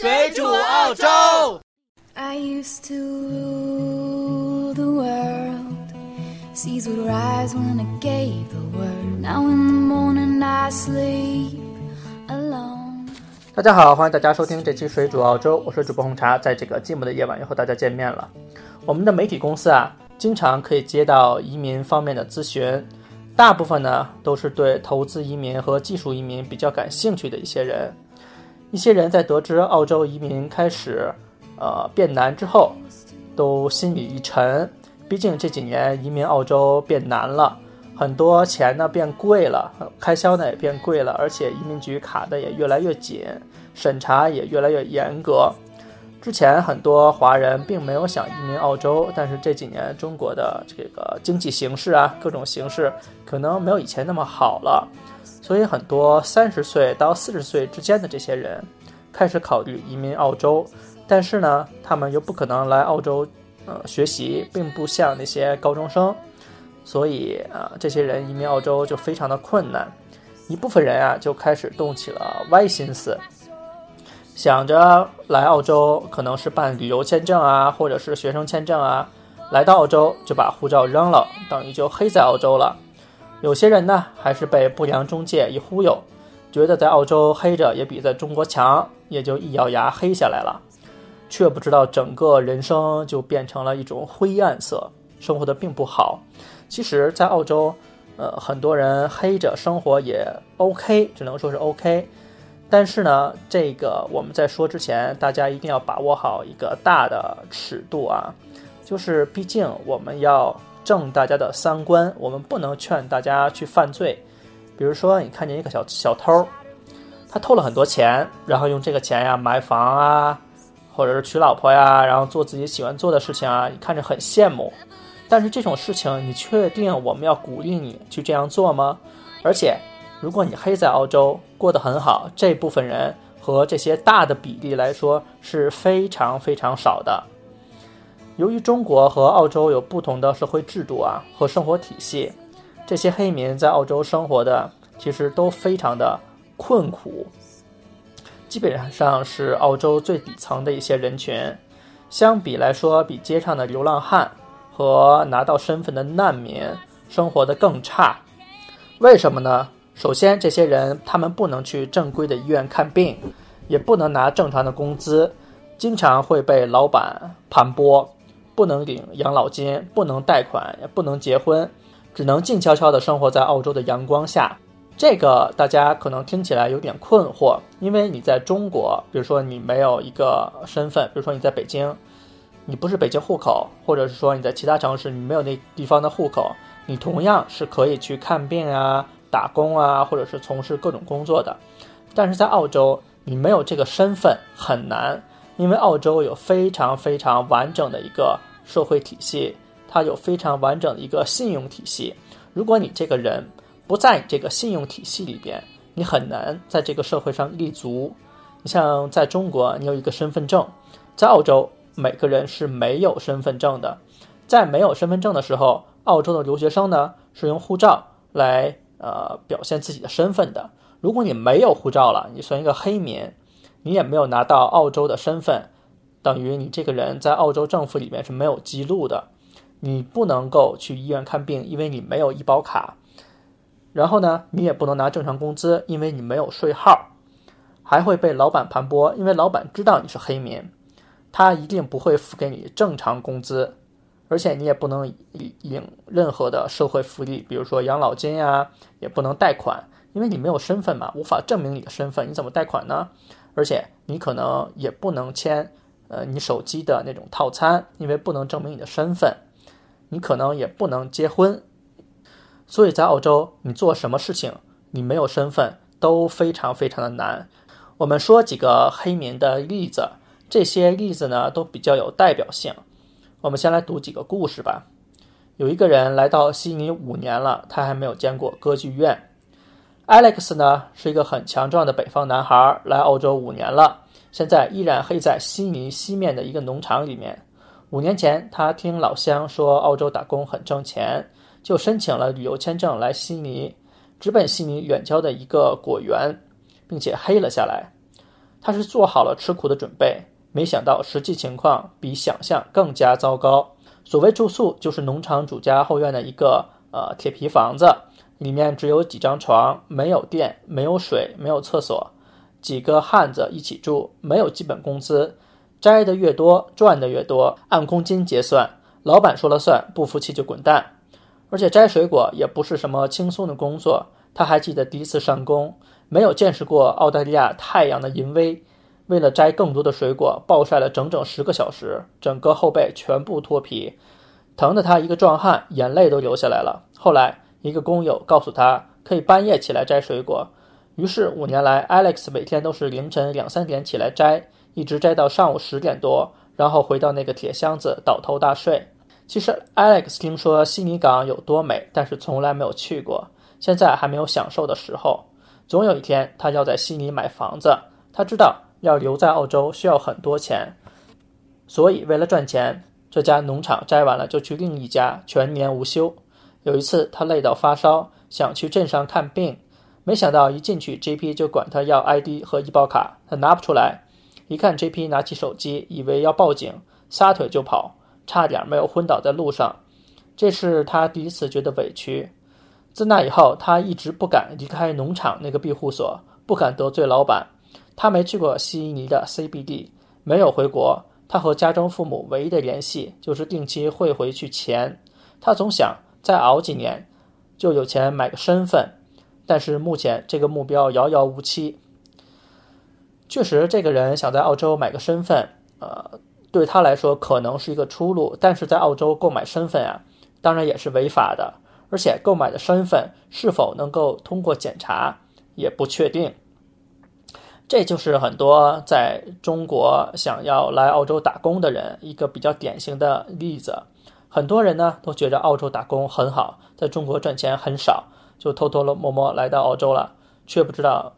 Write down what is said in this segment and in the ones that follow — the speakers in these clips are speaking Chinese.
水煮澳洲。I used to rule the world. Seas would rise when I gave the word. Now in the morning I sleep alone. 大家好，欢迎大家收听这期《水煮澳洲》，我是主播红茶，在这个寂寞的夜晚又和大家见面了。我们的媒体公司啊，经常可以接到移民方面的咨询，大部分呢都是对投资移民和技术移民比较感兴趣的一些人。一些人在得知澳洲移民开始呃变难之后，都心里一沉，毕竟这几年移民澳洲变难了。很多钱呢变贵了，开销呢也变贵了，而且移民局卡的也越来越紧，审查也越来越严格。之前很多华人并没有想移民澳洲，但是这几年中国的这个经济形势啊，各种形势可能没有以前那么好了，所以很多三十岁到四十岁之间的这些人开始考虑移民澳洲，但是呢，他们又不可能来澳洲呃学习，并不像那些高中生。所以啊，这些人移民澳洲就非常的困难。一部分人啊，就开始动起了歪心思，想着来澳洲可能是办旅游签证啊，或者是学生签证啊，来到澳洲就把护照扔了，等于就黑在澳洲了。有些人呢，还是被不良中介一忽悠，觉得在澳洲黑着也比在中国强，也就一咬牙黑下来了，却不知道整个人生就变成了一种灰暗色，生活的并不好。其实，在澳洲，呃，很多人黑着生活也 OK，只能说是 OK。但是呢，这个我们在说之前，大家一定要把握好一个大的尺度啊，就是毕竟我们要正大家的三观，我们不能劝大家去犯罪。比如说，你看见一个小小偷，他偷了很多钱，然后用这个钱呀买房啊，或者是娶老婆呀，然后做自己喜欢做的事情啊，你看着很羡慕。但是这种事情，你确定我们要鼓励你去这样做吗？而且，如果你黑在澳洲过得很好，这部分人和这些大的比例来说是非常非常少的。由于中国和澳洲有不同的社会制度啊和生活体系，这些黑民在澳洲生活的其实都非常的困苦，基本上是澳洲最底层的一些人群。相比来说，比街上的流浪汉。和拿到身份的难民生活的更差，为什么呢？首先，这些人他们不能去正规的医院看病，也不能拿正常的工资，经常会被老板盘剥，不能领养老金，不能贷款，也不能结婚，只能静悄悄地生活在澳洲的阳光下。这个大家可能听起来有点困惑，因为你在中国，比如说你没有一个身份，比如说你在北京。你不是北京户口，或者是说你在其他城市你没有那地方的户口，你同样是可以去看病啊、打工啊，或者是从事各种工作的。但是在澳洲，你没有这个身份很难，因为澳洲有非常非常完整的一个社会体系，它有非常完整的一个信用体系。如果你这个人不在这个信用体系里边，你很难在这个社会上立足。你像在中国，你有一个身份证，在澳洲。每个人是没有身份证的，在没有身份证的时候，澳洲的留学生呢是用护照来呃表现自己的身份的。如果你没有护照了，你算一个黑民，你也没有拿到澳洲的身份，等于你这个人在澳洲政府里面是没有记录的，你不能够去医院看病，因为你没有医保卡。然后呢，你也不能拿正常工资，因为你没有税号，还会被老板盘剥，因为老板知道你是黑民。他一定不会付给你正常工资，而且你也不能领任何的社会福利，比如说养老金呀，也不能贷款，因为你没有身份嘛，无法证明你的身份，你怎么贷款呢？而且你可能也不能签呃你手机的那种套餐，因为不能证明你的身份，你可能也不能结婚。所以在澳洲，你做什么事情，你没有身份都非常非常的难。我们说几个黑民的例子。这些例子呢都比较有代表性，我们先来读几个故事吧。有一个人来到悉尼五年了，他还没有见过歌剧院。Alex 呢是一个很强壮的北方男孩，来澳洲五年了，现在依然黑在悉尼西面的一个农场里面。五年前，他听老乡说澳洲打工很挣钱，就申请了旅游签证来悉尼，直奔悉尼远郊的一个果园，并且黑了下来。他是做好了吃苦的准备，没想到实际情况比想象更加糟糕。所谓住宿，就是农场主家后院的一个呃铁皮房子，里面只有几张床，没有电，没有水，没有厕所，几个汉子一起住，没有基本工资，摘的越多赚的越多，按公斤结算，老板说了算，不服气就滚蛋。而且摘水果也不是什么轻松的工作，他还记得第一次上工。没有见识过澳大利亚太阳的淫威，为了摘更多的水果，暴晒了整整十个小时，整个后背全部脱皮，疼得他一个壮汉，眼泪都流下来了。后来，一个工友告诉他可以半夜起来摘水果，于是五年来，Alex 每天都是凌晨两三点起来摘，一直摘到上午十点多，然后回到那个铁箱子倒头大睡。其实，Alex 听说悉尼港有多美，但是从来没有去过，现在还没有享受的时候。总有一天，他要在悉尼买房子。他知道要留在澳洲需要很多钱，所以为了赚钱，这家农场摘完了就去另一家，全年无休。有一次，他累到发烧，想去镇上看病，没想到一进去，J.P. 就管他要 I.D. 和医保卡，他拿不出来。一看 J.P. 拿起手机，以为要报警，撒腿就跑，差点没有昏倒在路上。这是他第一次觉得委屈。自那以后，他一直不敢离开农场那个庇护所，不敢得罪老板。他没去过悉尼的 CBD，没有回国。他和家中父母唯一的联系就是定期汇回去钱。他总想再熬几年，就有钱买个身份。但是目前这个目标遥遥无期。确实，这个人想在澳洲买个身份，呃，对他来说可能是一个出路。但是在澳洲购买身份啊，当然也是违法的。而且购买的身份是否能够通过检查也不确定，这就是很多在中国想要来澳洲打工的人一个比较典型的例子。很多人呢都觉得澳洲打工很好，在中国赚钱很少，就偷偷摸摸来到澳洲了，却不知道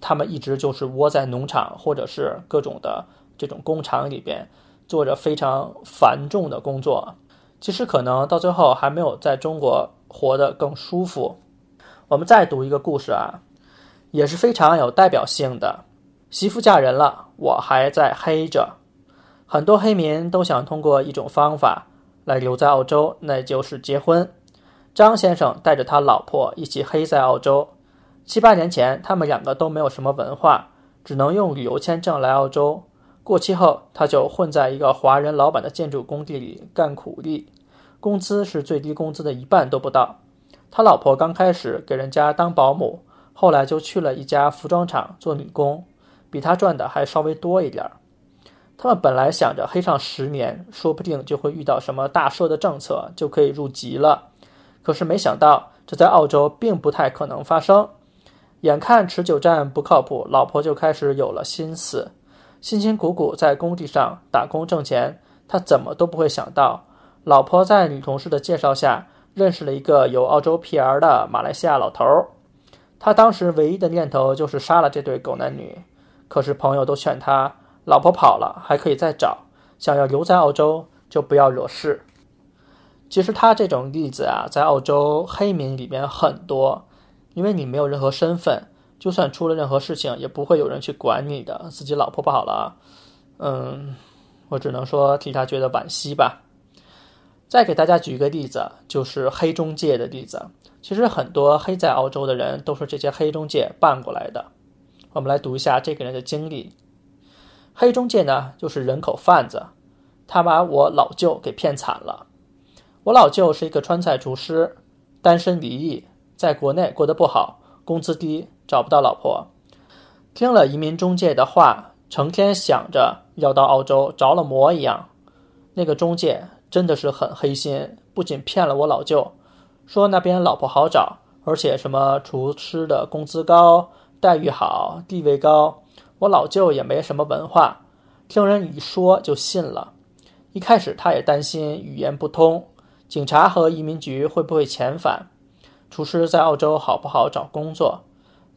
他们一直就是窝在农场或者是各种的这种工厂里边，做着非常繁重的工作。其实可能到最后还没有在中国活得更舒服。我们再读一个故事啊，也是非常有代表性的。媳妇嫁人了，我还在黑着。很多黑民都想通过一种方法来留在澳洲，那就是结婚。张先生带着他老婆一起黑在澳洲。七八年前，他们两个都没有什么文化，只能用旅游签证来澳洲。过期后，他就混在一个华人老板的建筑工地里干苦力，工资是最低工资的一半都不到。他老婆刚开始给人家当保姆，后来就去了一家服装厂做女工，比他赚的还稍微多一点儿。他们本来想着黑上十年，说不定就会遇到什么大赦的政策，就可以入籍了。可是没想到，这在澳洲并不太可能发生。眼看持久战不靠谱，老婆就开始有了心思。辛辛苦苦在工地上打工挣钱，他怎么都不会想到，老婆在女同事的介绍下认识了一个有澳洲 PR 的马来西亚老头。他当时唯一的念头就是杀了这对狗男女，可是朋友都劝他，老婆跑了还可以再找，想要留在澳洲就不要惹事。其实他这种例子啊，在澳洲黑民里面很多，因为你没有任何身份。就算出了任何事情，也不会有人去管你的。自己老婆跑了，嗯，我只能说替他觉得惋惜吧。再给大家举一个例子，就是黑中介的例子。其实很多黑在澳洲的人都是这些黑中介办过来的。我们来读一下这个人的经历。黑中介呢，就是人口贩子，他把我老舅给骗惨了。我老舅是一个川菜厨师，单身离异，在国内过得不好，工资低。找不到老婆，听了移民中介的话，成天想着要到澳洲，着了魔一样。那个中介真的是很黑心，不仅骗了我老舅，说那边老婆好找，而且什么厨师的工资高、待遇好、地位高。我老舅也没什么文化，听人一说就信了。一开始他也担心语言不通，警察和移民局会不会遣返，厨师在澳洲好不好找工作。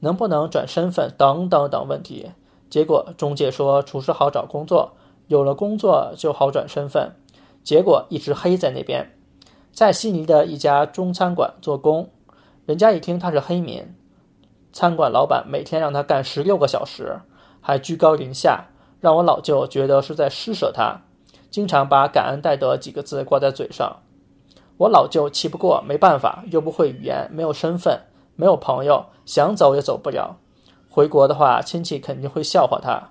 能不能转身份？等等等问题，结果中介说厨师好找工作，有了工作就好转身份，结果一直黑在那边，在悉尼的一家中餐馆做工，人家一听他是黑民，餐馆老板每天让他干十六个小时，还居高临下，让我老舅觉得是在施舍他，经常把“感恩戴德”几个字挂在嘴上。我老舅气不过，没办法，又不会语言，没有身份，没有朋友，想走也走不了。回国的话，亲戚肯定会笑话他。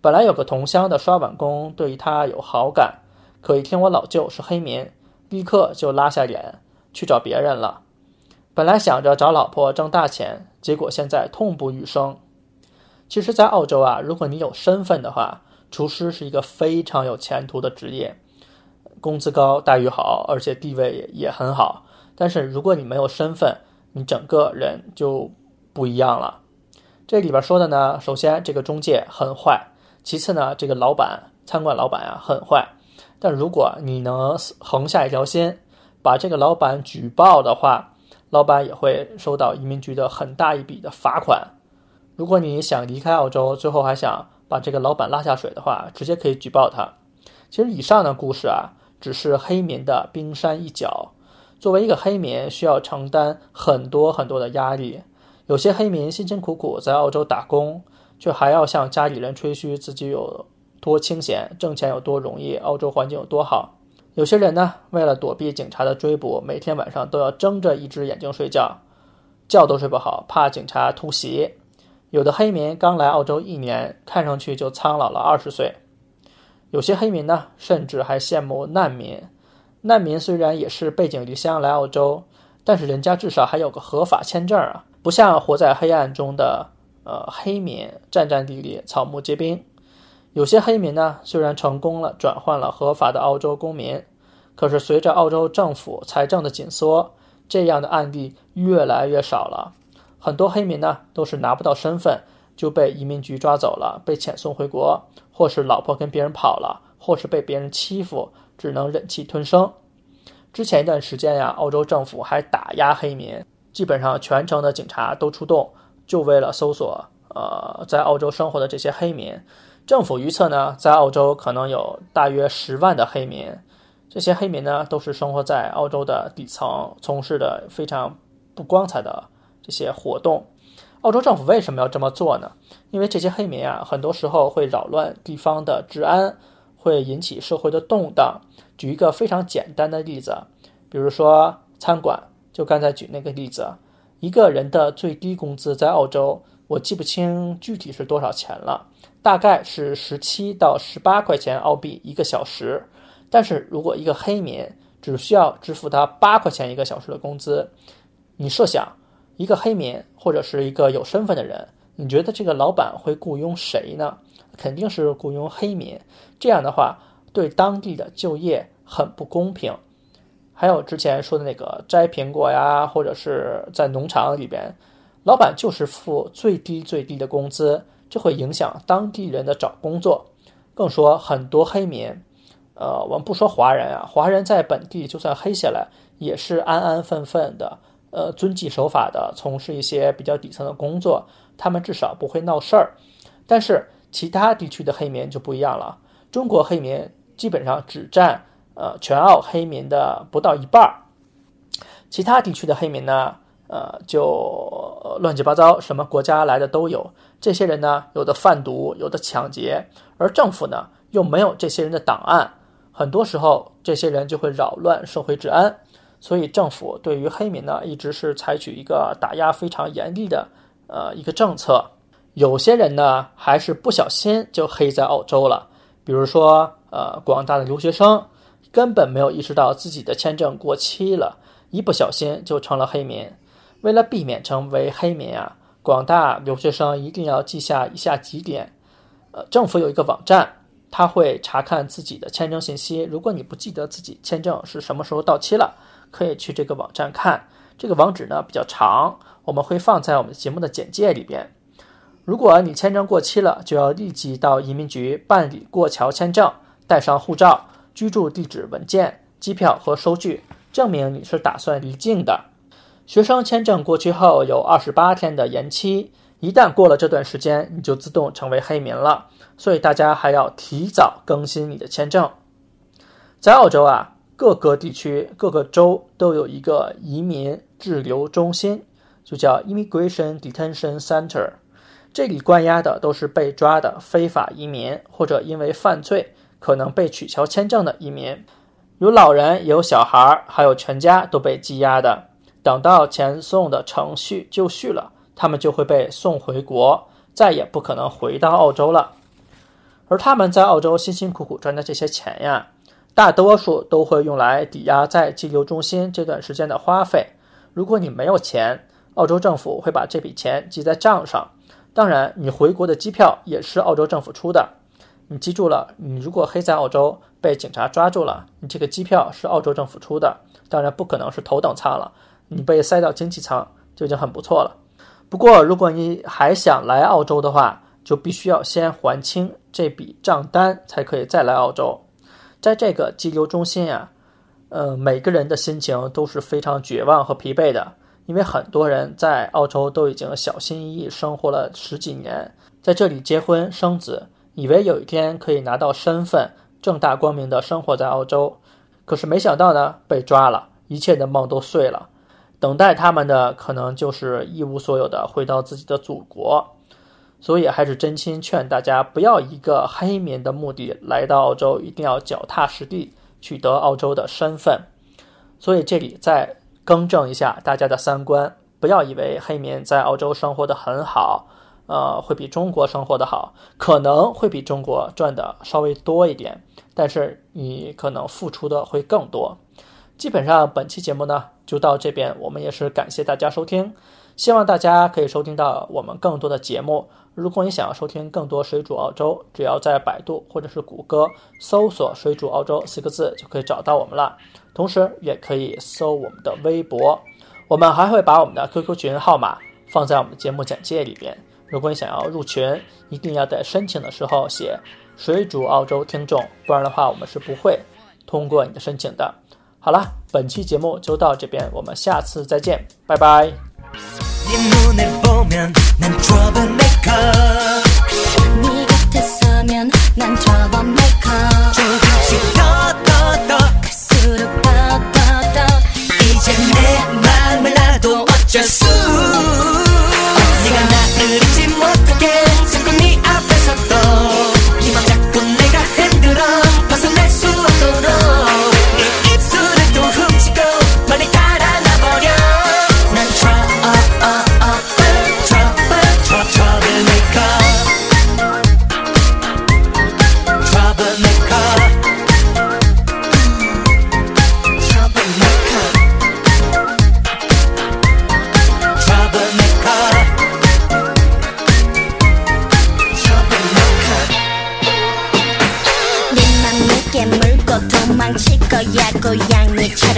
本来有个同乡的刷碗工对他有好感，可一听我老舅是黑民，立刻就拉下脸去找别人了。本来想着找老婆挣大钱，结果现在痛不欲生。其实，在澳洲啊，如果你有身份的话，厨师是一个非常有前途的职业。工资高，待遇好，而且地位也很好。但是如果你没有身份，你整个人就不一样了。这里边说的呢，首先这个中介很坏，其次呢，这个老板餐馆老板啊很坏。但如果你能横下一条心，把这个老板举报的话，老板也会收到移民局的很大一笔的罚款。如果你想离开澳洲，最后还想把这个老板拉下水的话，直接可以举报他。其实以上的故事啊。只是黑民的冰山一角。作为一个黑民，需要承担很多很多的压力。有些黑民辛辛苦苦在澳洲打工，却还要向家里人吹嘘自己有多清闲，挣钱有多容易，澳洲环境有多好。有些人呢，为了躲避警察的追捕，每天晚上都要睁着一只眼睛睡觉，觉都睡不好，怕警察突袭。有的黑民刚来澳洲一年，看上去就苍老了二十岁。有些黑民呢，甚至还羡慕难民。难民虽然也是背井离乡来澳洲，但是人家至少还有个合法签证啊，不像活在黑暗中的呃黑民，战战地地，草木皆兵。有些黑民呢，虽然成功了转换了合法的澳洲公民，可是随着澳洲政府财政的紧缩，这样的案例越来越少了。很多黑民呢，都是拿不到身份。就被移民局抓走了，被遣送回国，或是老婆跟别人跑了，或是被别人欺负，只能忍气吞声。之前一段时间呀，澳洲政府还打压黑民，基本上全城的警察都出动，就为了搜索呃在澳洲生活的这些黑民。政府预测呢，在澳洲可能有大约十万的黑民，这些黑民呢都是生活在澳洲的底层，从事的非常不光彩的这些活动。澳洲政府为什么要这么做呢？因为这些黑民啊，很多时候会扰乱地方的治安，会引起社会的动荡。举一个非常简单的例子，比如说餐馆，就刚才举那个例子，一个人的最低工资在澳洲，我记不清具体是多少钱了，大概是十七到十八块钱澳币一个小时。但是如果一个黑民只需要支付他八块钱一个小时的工资，你设想。一个黑民或者是一个有身份的人，你觉得这个老板会雇佣谁呢？肯定是雇佣黑民。这样的话，对当地的就业很不公平。还有之前说的那个摘苹果呀，或者是在农场里边，老板就是付最低最低的工资，这会影响当地人的找工作。更说很多黑民，呃，我们不说华人啊，华人在本地就算黑下来，也是安安分分的。呃，遵纪守法的从事一些比较底层的工作，他们至少不会闹事儿。但是其他地区的黑民就不一样了，中国黑民基本上只占呃全澳黑民的不到一半儿，其他地区的黑民呢，呃就乱七八糟，什么国家来的都有。这些人呢，有的贩毒，有的抢劫，而政府呢又没有这些人的档案，很多时候这些人就会扰乱社会治安。所以政府对于黑民呢，一直是采取一个打压非常严厉的呃一个政策。有些人呢，还是不小心就黑在澳洲了。比如说，呃，广大的留学生根本没有意识到自己的签证过期了，一不小心就成了黑民。为了避免成为黑民啊，广大留学生一定要记下以下几点：呃，政府有一个网站，他会查看自己的签证信息。如果你不记得自己签证是什么时候到期了，可以去这个网站看，这个网址呢比较长，我们会放在我们节目的简介里边。如果你签证过期了，就要立即到移民局办理过桥签证，带上护照、居住地址文件、机票和收据，证明你是打算离境的。学生签证过期后有二十八天的延期，一旦过了这段时间，你就自动成为黑民了。所以大家还要提早更新你的签证。在澳洲啊。各个地区、各个州都有一个移民滞留中心，就叫 Immigration Detention Center。这里关押的都是被抓的非法移民，或者因为犯罪可能被取消签证的移民，有老人，有小孩，还有全家都被羁押的。等到遣送的程序就绪了，他们就会被送回国，再也不可能回到澳洲了。而他们在澳洲辛辛苦苦赚的这些钱呀，大多数都会用来抵押在寄留中心这段时间的花费。如果你没有钱，澳洲政府会把这笔钱记在账上。当然，你回国的机票也是澳洲政府出的。你记住了，你如果黑在澳洲被警察抓住了，你这个机票是澳洲政府出的。当然，不可能是头等舱了，你被塞到经济舱就已经很不错了。不过，如果你还想来澳洲的话，就必须要先还清这笔账单，才可以再来澳洲。在这个寄留中心呀，呃，每个人的心情都是非常绝望和疲惫的。因为很多人在澳洲都已经小心翼翼生活了十几年，在这里结婚生子，以为有一天可以拿到身份，正大光明的生活在澳洲，可是没想到呢，被抓了，一切的梦都碎了。等待他们的可能就是一无所有的回到自己的祖国。所以还是真心劝大家不要一个黑民的目的来到澳洲，一定要脚踏实地取得澳洲的身份。所以这里再。更正一下大家的三观，不要以为黑民在澳洲生活的很好，呃，会比中国生活的好，可能会比中国赚的稍微多一点，但是你可能付出的会更多。基本上本期节目呢就到这边，我们也是感谢大家收听，希望大家可以收听到我们更多的节目。如果你想要收听更多水煮澳洲，只要在百度或者是谷歌搜索“水煮澳洲”四个字就可以找到我们了。同时，也可以搜我们的微博，我们还会把我们的 QQ 群号码放在我们的节目简介里边。如果你想要入群，一定要在申请的时候写“水煮澳洲听众”，不然的话，我们是不会通过你的申请的。好了，本期节目就到这边，我们下次再见，拜拜。 네 눈을 보면 난 troublemaker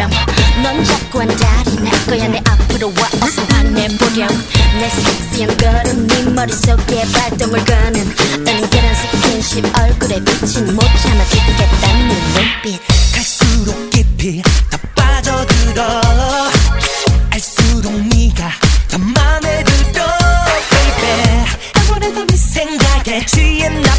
것처럼 넌 자꾸 한 자리 날 거야. 내 앞으로 와 어서 화내보렴. 내 섹시한 걸음 네 머릿속에 발동을 거는 은근한 스킨십 얼굴에 비친 못 참아 죽겠다는 눈빛. 갈수록 깊이 더 빠져들어. 알수록 네가 더 맘에 들어 baby. 아무래도 네 생각에 취했나?